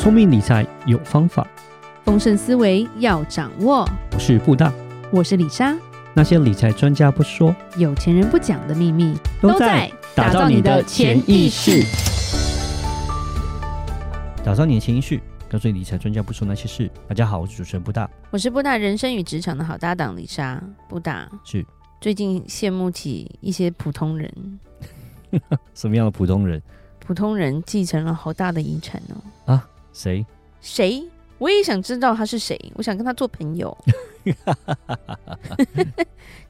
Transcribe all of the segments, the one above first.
聪明理财有方法，丰盛思维要掌握。我是布大，我是李莎。那些理财专家不说，有钱人不讲的秘密，都在打造你的潜意识。打造你的潜意识，告诉你理财专家不说那些事。大家好，我是主持人布大，我是布大人生与职场的好搭档李莎。布大是最近羡慕起一些普通人，什么样的普通人？普通人继承了好大的遗产哦。啊，谁？谁？我也想知道他是谁，我想跟他做朋友。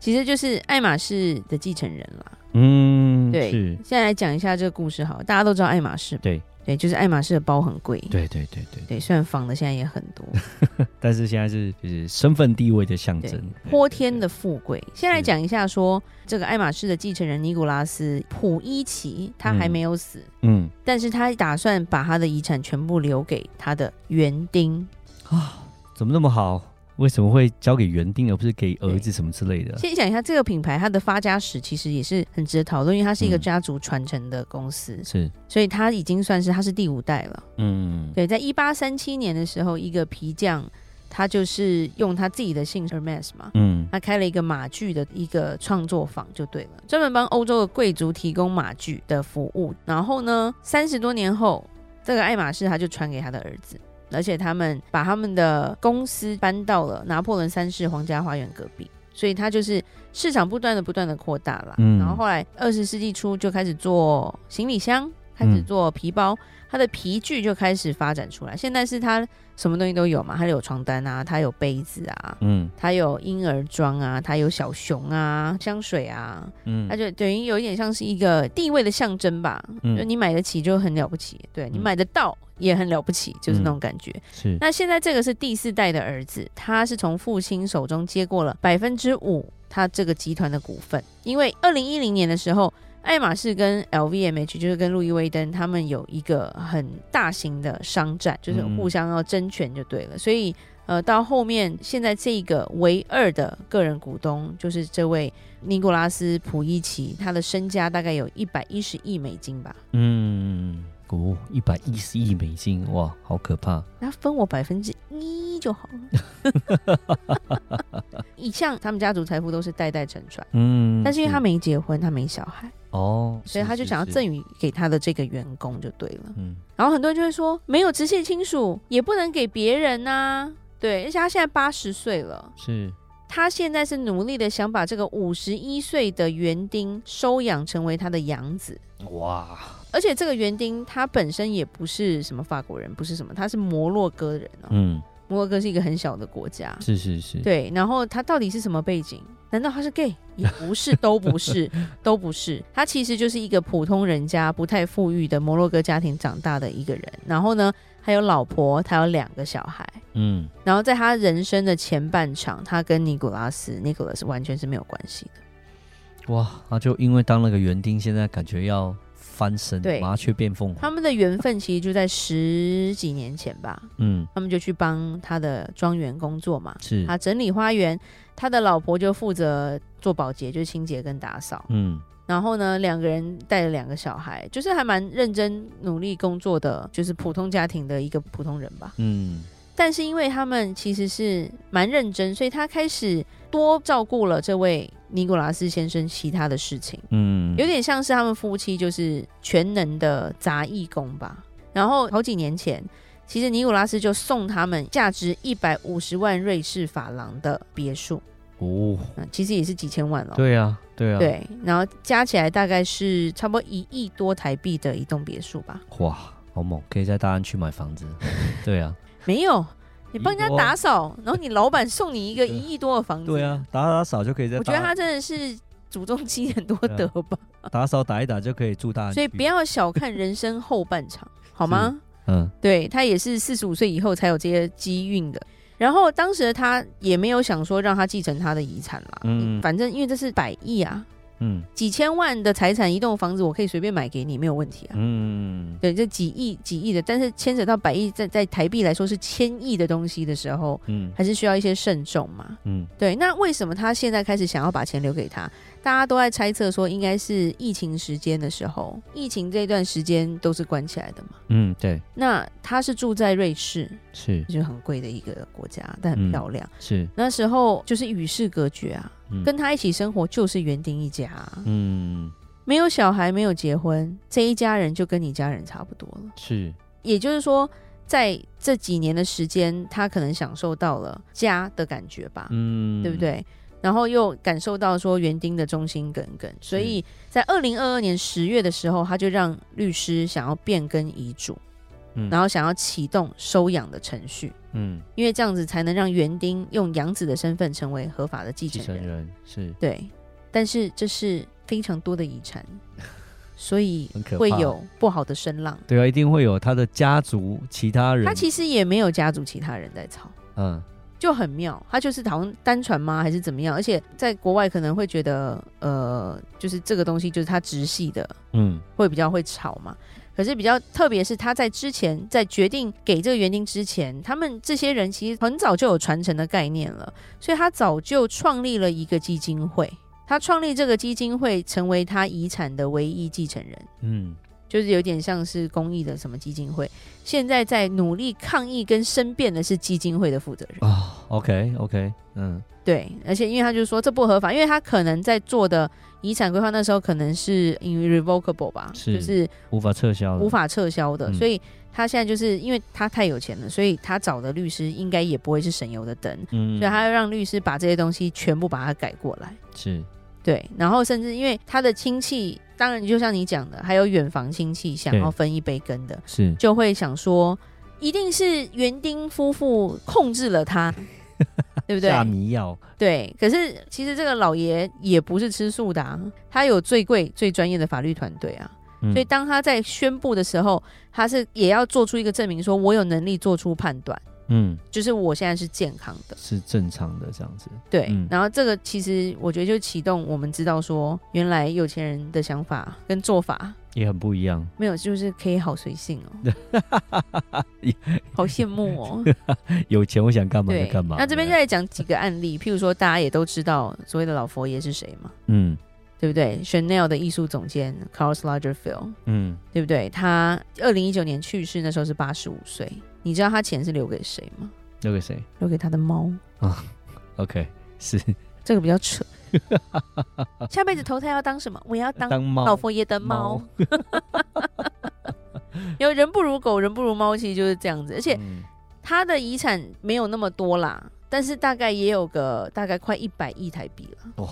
其实就是爱马仕的继承人啦。嗯，对。现在来讲一下这个故事好了，大家都知道爱马仕。对。对，就是爱马仕的包很贵。对对对对。对，虽然仿的现在也很多，但是现在是就是身份地位的象征，泼天的富贵。先来讲一下说，说这个爱马仕的继承人尼古拉斯普伊奇，他还没有死，嗯，但是他打算把他的遗产全部留给他的园丁。啊，怎么那么好？为什么会交给园丁而不是给儿子什么之类的？先讲一下这个品牌，它的发家史其实也是很值得讨论，因为它是一个家族传承的公司，嗯、是，所以它已经算是它是第五代了。嗯，对，在一八三七年的时候，一个皮匠他就是用他自己的姓 Hermes 嘛，嗯，他开了一个马具的一个创作坊就对了，专门帮欧洲的贵族提供马具的服务。然后呢，三十多年后，这个爱马仕他就传给他的儿子。而且他们把他们的公司搬到了拿破仑三世皇家花园隔壁，所以他就是市场不断的不断的扩大了。嗯，然后后来二十世纪初就开始做行李箱，开始做皮包，他的皮具就开始发展出来。现在是他什么东西都有嘛，他有床单啊，他有杯子啊，嗯，他有婴儿装啊，他有小熊啊，香水啊，嗯，他就等于有一点像是一个地位的象征吧。嗯，就你买得起就很了不起，对，你买得到。也很了不起，就是那种感觉。嗯、是。那现在这个是第四代的儿子，他是从父亲手中接过了百分之五他这个集团的股份。因为二零一零年的时候，爱马仕跟 LVMH 就是跟路易威登他们有一个很大型的商战，就是互相要争权就对了。嗯、所以呃，到后面现在这个唯二的个人股东就是这位尼古拉斯普伊奇，他的身家大概有一百一十亿美金吧。嗯。哦，一百一十亿美金，哇，好可怕！那分我百分之一就好了。一向他们家族财富都是代代承传，嗯，但是因为他没结婚，他没小孩，哦，所以他就想要赠予给他的这个员工就对了，嗯。然后很多人就会说，没有直系亲属也不能给别人呐，啊，对，而且他现在八十岁了，是，他现在是努力的想把这个五十一岁的园丁收养成为他的养子，哇。而且这个园丁他本身也不是什么法国人，不是什么，他是摩洛哥人哦。嗯，摩洛哥是一个很小的国家。是是是。对，然后他到底是什么背景？难道他是 gay？也不是，都不是，都不是。他其实就是一个普通人家，不太富裕的摩洛哥家庭长大的一个人。然后呢，还有老婆，他有两个小孩。嗯。然后在他人生的前半场，他跟尼古拉斯，尼古拉斯完全是没有关系的。哇，他就因为当了个园丁，现在感觉要。翻身，对，麻雀变凤凰。他们的缘分其实就在十几年前吧。嗯，他们就去帮他的庄园工作嘛。是，他整理花园，他的老婆就负责做保洁，就是清洁跟打扫。嗯，然后呢，两个人带了两个小孩，就是还蛮认真努力工作的，就是普通家庭的一个普通人吧。嗯，但是因为他们其实是蛮认真，所以他开始多照顾了这位。尼古拉斯先生其他的事情，嗯，有点像是他们夫妻就是全能的杂役工吧。然后好几年前，其实尼古拉斯就送他们价值一百五十万瑞士法郎的别墅哦，其实也是几千万了。对啊，对啊，对。然后加起来大概是差不多一亿多台币的一栋别墅吧。哇，好猛！可以在大安区买房子。对啊，没有。你帮人家打扫，然后你老板送你一个一亿多的房子。对啊，打打扫就可以在。我觉得他真的是祖宗积很多德吧。打扫打一打就可以住大。所以不要小看人生后半场，好吗？嗯，对，他也是四十五岁以后才有这些机运的。然后当时他也没有想说让他继承他的遗产啦。嗯，反正因为这是百亿啊。嗯，几千万的财产，一栋房子，我可以随便买给你，没有问题啊。嗯，对，这几亿、几亿的，但是牵扯到百亿，在在台币来说是千亿的东西的时候，嗯，还是需要一些慎重嘛。嗯，对。那为什么他现在开始想要把钱留给他？大家都在猜测说，应该是疫情时间的时候，疫情这段时间都是关起来的嘛。嗯，对。那他是住在瑞士，是，就很贵的一个国家，但很漂亮。嗯、是，那时候就是与世隔绝啊、嗯，跟他一起生活就是园丁一家、啊。嗯，没有小孩，没有结婚，这一家人就跟你家人差不多了。是，也就是说，在这几年的时间，他可能享受到了家的感觉吧。嗯，对不对？然后又感受到说园丁的忠心耿耿，所以在二零二二年十月的时候，他就让律师想要变更遗嘱，嗯，然后想要启动收养的程序，嗯，因为这样子才能让园丁用养子的身份成为合法的继承人，人是。对，但是这是非常多的遗产，所以会有不好的声浪，对啊，一定会有他的家族其他人，他其实也没有家族其他人在吵，嗯。就很妙，他就是好像单传吗，还是怎么样？而且在国外可能会觉得，呃，就是这个东西就是他直系的，嗯，会比较会吵嘛。可是比较特别是他在之前在决定给这个园丁之前，他们这些人其实很早就有传承的概念了，所以他早就创立了一个基金会，他创立这个基金会成为他遗产的唯一继承人，嗯。就是有点像是公益的什么基金会，现在在努力抗议跟申辩的是基金会的负责人。啊。Oh, OK OK，嗯，对，而且因为他就说这不合法，因为他可能在做的遗产规划那时候可能是 irrevocable 吧，是就是无法撤销、无法撤销的，所以他现在就是因为他太有钱了，所以他找的律师应该也不会是省油的灯，嗯，所以他要让律师把这些东西全部把它改过来，是。对，然后甚至因为他的亲戚，当然就像你讲的，还有远房亲戚想要分一杯羹的，是就会想说，一定是园丁夫妇控制了他，对不对？下迷药。对，可是其实这个老爷也不是吃素的啊，他有最贵、最专业的法律团队啊，嗯，所以当他在宣布的时候，他是也要做出一个证明，说我有能力做出判断。嗯，就是我现在是健康的，是正常的这样子。对，嗯、然后这个其实我觉得就启动我们知道说，原来有钱人的想法跟做法也很不一样。没有，就是可以好随性哦，好羡慕哦。有钱我想干嘛就干嘛。那这边就来讲几个案例，譬如说大家也都知道所谓的老佛爷是谁嘛？嗯，对不对？Chanel 的艺术总监 Karl Lagerfeld，嗯，对不对？他二零一九年去世，那时候是八十五岁。你知道他钱是留给谁吗？留给谁？留给他的猫啊。OK，是这个比较扯。下辈子投胎要当什么？我要当老佛爷的猫。因为 人不如狗，人不如猫，其实就是这样子。而且他的遗产没有那么多啦，但是大概也有个大概快一百亿台币了。哦，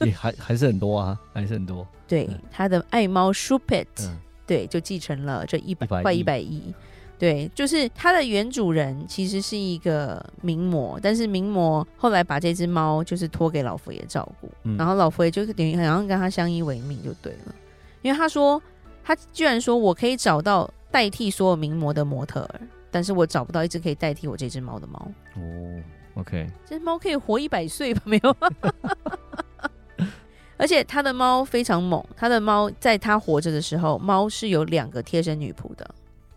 也还还是很多啊，还是很多。对，他的爱猫 Choupette，对，就继承了这一百快一百亿。对，就是它的原主人其实是一个名模，但是名模后来把这只猫就是托给老佛爷照顾，嗯，然后老佛爷就等于好像跟他相依为命就对了，因为他说他居然说我可以找到代替所有名模的模特儿，但是我找不到一只可以代替我这只猫的猫。哦，OK，这只猫可以活一百岁吧？没有，而且他的猫非常猛，他的猫在他活着的时候，猫是有两个贴身女仆的。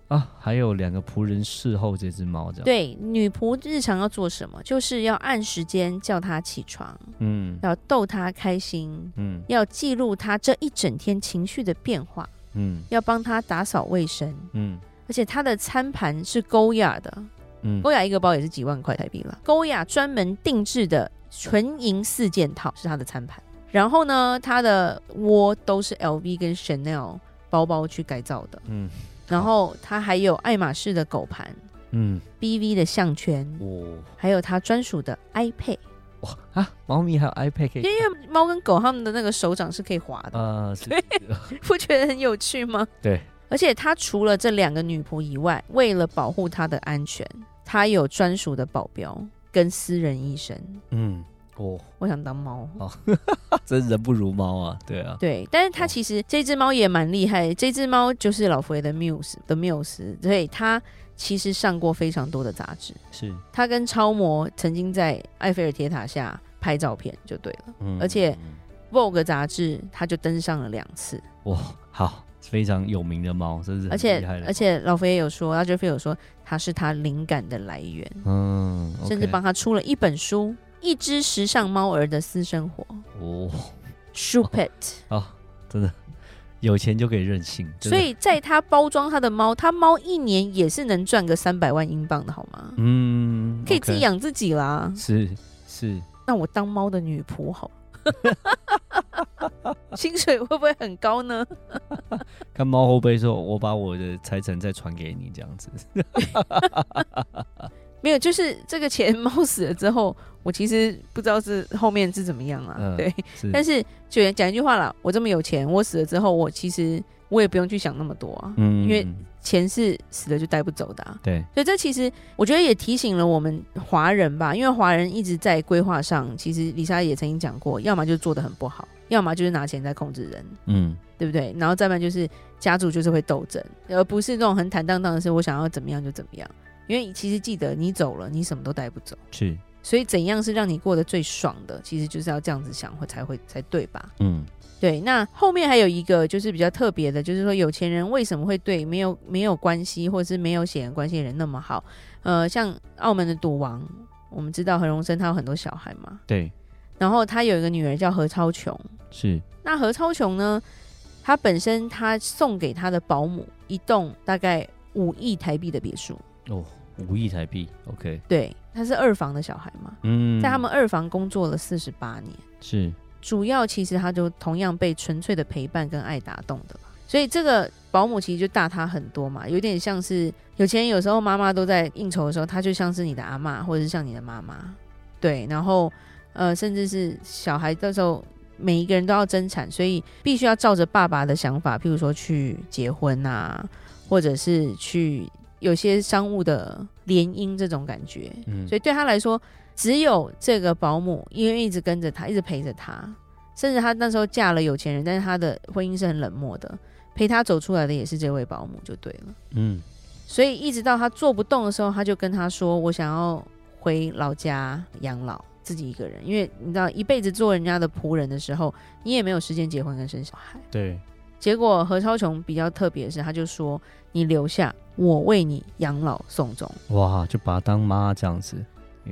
啊，还有两个仆人侍候这只猫，这样。对，女仆日常要做什么？就是要按时间叫它起床，嗯，要逗它开心，嗯，要记录它这一整天情绪的变化，嗯，要帮它打扫卫生，嗯，而且它的餐盘是勾雅的，嗯，勾雅一个包也是几万块台币了。勾雅专门定制的纯银四件套是它的餐盘，然后呢，它的窝都是 LV 跟 Chanel 包包去改造的，嗯。然后它还有爱马仕的狗盘，嗯，BV 的项圈，哦，还有它专属的 iPad，哇啊，猫咪还有 iPad 可以，因为猫跟狗它们的那个手掌是可以滑的，啊，对，不觉得很有趣吗？对，而且它除了这两个女仆以外，为了保护它的安全，它有专属的保镖跟私人医生，嗯。哦，我想当猫。哦，真人不如猫啊，对啊，对，但是它其实这只猫也蛮厉害，这只猫就是老佛爷的缪斯的缪斯，所以它其实上过非常多的杂志，是。它跟超模曾经在埃菲尔铁塔下拍照片就对了，嗯，而且 Vogue 杂志它就登上了两次，哇，好，非常有名的猫，真是，而且而且老佛爷有说，拉杰菲有说它是他灵感的来源，嗯甚至帮他出了一本书。一只时尚猫儿的私生活哦，，Shuppet 哦，真的有钱就可以任性。所以在他包装他的猫，他猫一年也是能赚个三百万英镑的好吗？嗯，可以自己养自己啦。是是，那我当猫的女仆好。薪水会不会很高呢？看猫后背说：“我把我的财产再传给你，这样子。”没有，就是这个钱 猫死了之后，我其实不知道是后面是怎么样啊。呃、对，是但是就讲一句话啦，我这么有钱，我死了之后，我其实我也不用去想那么多啊，嗯，因为。钱是死了就带不走的，啊，对，所以这其实我觉得也提醒了我们华人吧，因为华人一直在规划上，其实李莎也曾经讲过，要么就做的很不好，要么就是拿钱在控制人，嗯，对不对？然后再不然就是家族就是会斗争，而不是那种很坦荡荡的是，我想要怎么样就怎么样，因为其实记得你走了，你什么都带不走，是，所以怎样是让你过得最爽的，其实就是要这样子想会才会才对吧？嗯。对，那后面还有一个就是比较特别的，就是说有钱人为什么会对没有没有关系或者是没有血缘关系的人那么好？呃，像澳门的赌王，我们知道何荣生他有很多小孩嘛，对，然后他有一个女儿叫何超琼，是。那何超琼呢，他本身他送给他的保姆一栋大概五亿台币的别墅哦，五亿台币，OK，对，他是二房的小孩嘛，嗯，在他们二房工作了四十八年，是。主要其实他就同样被纯粹的陪伴跟爱打动的，所以这个保姆其实就大他很多嘛，有点像是有钱人有时候妈妈都在应酬的时候，他就像是你的阿妈或者是像你的妈妈，对，然后呃甚至是小孩到时候，每一个人都要争产，所以必须要照着爸爸的想法，譬如说去结婚啊，或者是去有些商务的联姻这种感觉，嗯，所以对他来说。只有这个保姆，因为一直跟着他，一直陪着他，甚至他那时候嫁了有钱人，但是他的婚姻是很冷漠的。陪他走出来的也是这位保姆，就对了。嗯，所以一直到他做不动的时候，他就跟他说：“我想要回老家养老，自己一个人。因为你知道，一辈子做人家的仆人的时候，你也没有时间结婚跟生小孩。”对。结果何超琼比较特别的是，他就说：“你留下，我为你养老送终。”哇，就把他当妈这样子。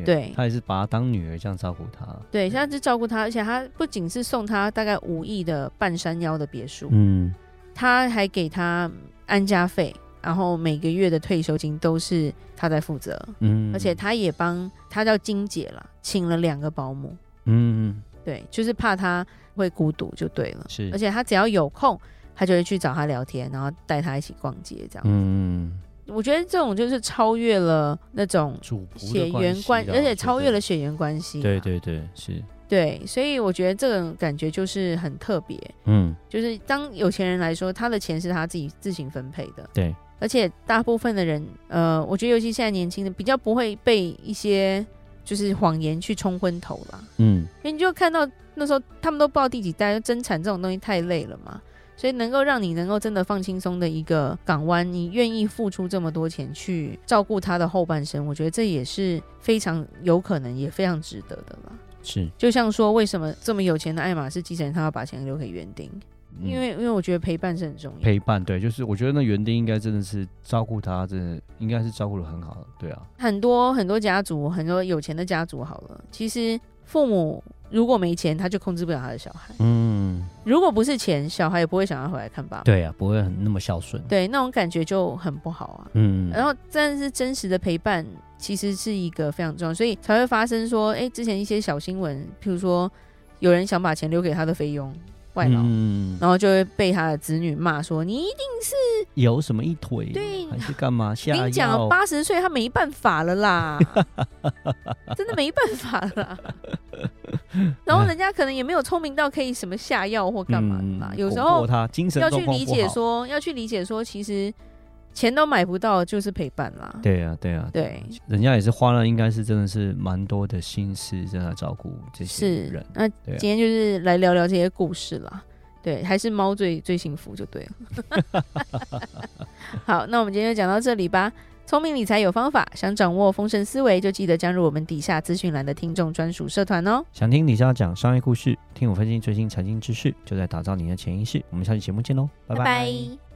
对，他也是把她当女儿这样照顾她。对，现在就照顾她，而且他不仅是送她大概五亿的半山腰的别墅，嗯，他还给她安家费，然后每个月的退休金都是他在负责，嗯，而且他也帮他叫金姐了，请了两个保姆，嗯，对，就是怕他会孤独就对了，是，而且他只要有空，他就会去找他聊天，然后带他一起逛街这样子，嗯。我觉得这种就是超越了那种血缘关，而且超越了血缘关系。对对对，是。对，所以我觉得这种感觉就是很特别。嗯，就是当有钱人来说，他的钱是他自己自行分配的。对，而且大部分的人，呃，我觉得尤其现在年轻人比较不会被一些就是谎言去冲昏头啦。嗯，因为你就看到那时候他们都不知道第几代，争产这种东西太累了嘛。所以能够让你能够真的放轻松的一个港湾，你愿意付出这么多钱去照顾他的后半生，我觉得这也是非常有可能，也非常值得的吧。是，就像说，为什么这么有钱的爱马仕继承人他要把钱留给园丁？嗯，因为因为我觉得陪伴是很重要。陪伴，对，就是我觉得那园丁应该真的是照顾他，真的应该是照顾的很好的，对啊。很多很多家族，很多有钱的家族，好了，其实父母。如果没钱，他就控制不了他的小孩。嗯，如果不是钱，小孩也不会想要回来看爸爸。对啊，不会很那么孝顺。对，那种感觉就很不好啊。嗯，然后但是真实的陪伴其实是一个非常重要，所以才会发生说，哎，之前一些小新闻，譬如说有人想把钱留给他的菲佣。外劳，嗯、然后就会被他的子女骂说：“你一定是有什么一腿，对，还是干嘛？”跟 你讲，八十岁他没办法了啦，真的没办法了啦。然后人家可能也没有聪明到可以什么下药或干嘛的嘛。嗯、有时候要去理解说，要去理解说，其实。钱都买不到，就是陪伴啦。对呀、啊，对呀、啊，对，人家也是花了，应该是真的是蛮多的心思在那照顾这些人。那今天就是来聊聊这些故事啦。对，还是猫最最幸福就对了。好，那我们今天就讲到这里吧。聪明理财有方法，想掌握丰盛思维，就记得加入我们底下资讯栏的听众专属社团哦。想听李莎讲商业故事，听我分析最新财经知识，就在打造你的潜意识。我们下期节目见喽，拜拜。拜拜。